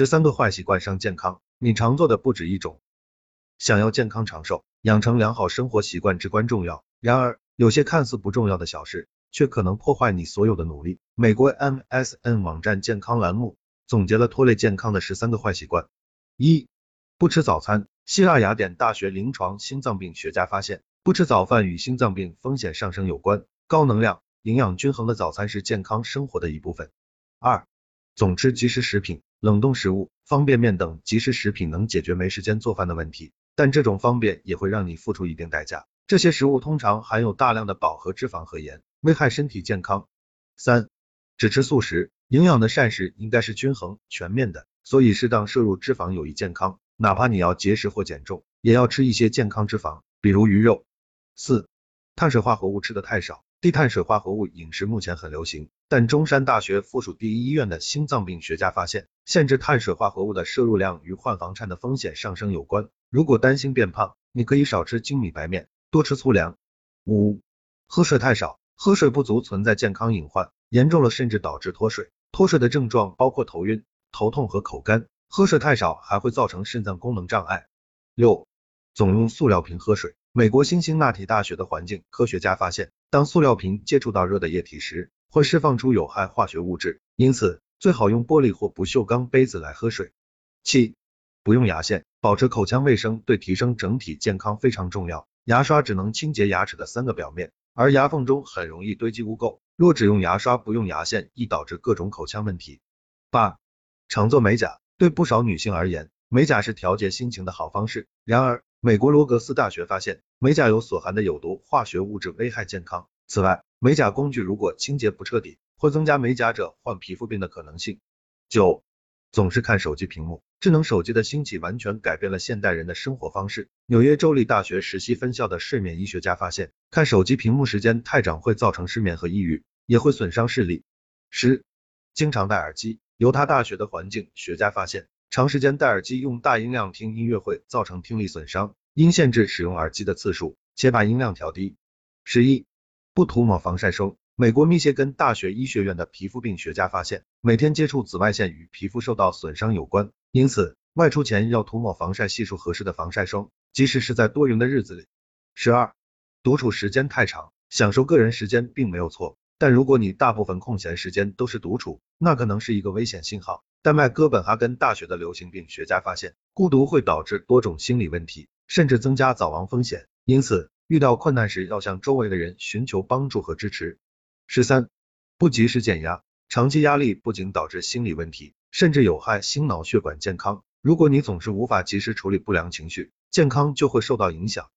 十三个坏习惯伤健康，你常做的不止一种。想要健康长寿，养成良好生活习惯至关重要。然而，有些看似不重要的小事，却可能破坏你所有的努力。美国 MSN 网站健康栏目总结了拖累健康的十三个坏习惯。一、不吃早餐。希腊雅典大学临床心脏病学家发现，不吃早饭与心脏病风险上升有关。高能量、营养均衡的早餐是健康生活的一部分。二、总吃即食食品。冷冻食物、方便面等即食食品能解决没时间做饭的问题，但这种方便也会让你付出一定代价。这些食物通常含有大量的饱和脂肪和盐，危害身体健康。三、只吃素食，营养的膳食应该是均衡全面的，所以适当摄入脂肪有益健康。哪怕你要节食或减重，也要吃一些健康脂肪，比如鱼肉。四、碳水化合物吃的太少。低碳水化合物饮食目前很流行，但中山大学附属第一医院的心脏病学家发现，限制碳水化合物的摄入量与患房颤的风险上升有关。如果担心变胖，你可以少吃精米白面，多吃粗粮。五、喝水太少，喝水不足存在健康隐患，严重了甚至导致脱水。脱水的症状包括头晕、头痛和口干，喝水太少还会造成肾脏功能障碍。六、总用塑料瓶喝水。美国新辛那提大学的环境科学家发现，当塑料瓶接触到热的液体时，会释放出有害化学物质，因此最好用玻璃或不锈钢杯子来喝水。七、不用牙线，保持口腔卫生对提升整体健康非常重要。牙刷只能清洁牙齿的三个表面，而牙缝中很容易堆积污垢，若只用牙刷不用牙线，易导致各种口腔问题。八、常做美甲，对不少女性而言，美甲是调节心情的好方式。然而，美国罗格斯大学发现，美甲油所含的有毒化学物质危害健康。此外，美甲工具如果清洁不彻底，会增加美甲者患皮肤病的可能性。九，总是看手机屏幕，智能手机的兴起完全改变了现代人的生活方式。纽约州立大学实习分校的睡眠医学家发现，看手机屏幕时间太长会造成失眠和抑郁，也会损伤视力。十，经常戴耳机。犹他大学的环境学家发现。长时间戴耳机用大音量听音乐会造成听力损伤，应限制使用耳机的次数，且把音量调低。十一，不涂抹防晒霜。美国密歇根大学医学院的皮肤病学家发现，每天接触紫外线与皮肤受到损伤有关，因此外出前要涂抹防晒系数合适的防晒霜，即使是在多云的日子里。十二，独处时间太长，享受个人时间并没有错，但如果你大部分空闲时间都是独处，那可能是一个危险信号。丹麦哥本哈根大学的流行病学家发现，孤独会导致多种心理问题，甚至增加早亡风险。因此，遇到困难时要向周围的人寻求帮助和支持。十三，不及时减压，长期压力不仅导致心理问题，甚至有害心脑血管健康。如果你总是无法及时处理不良情绪，健康就会受到影响。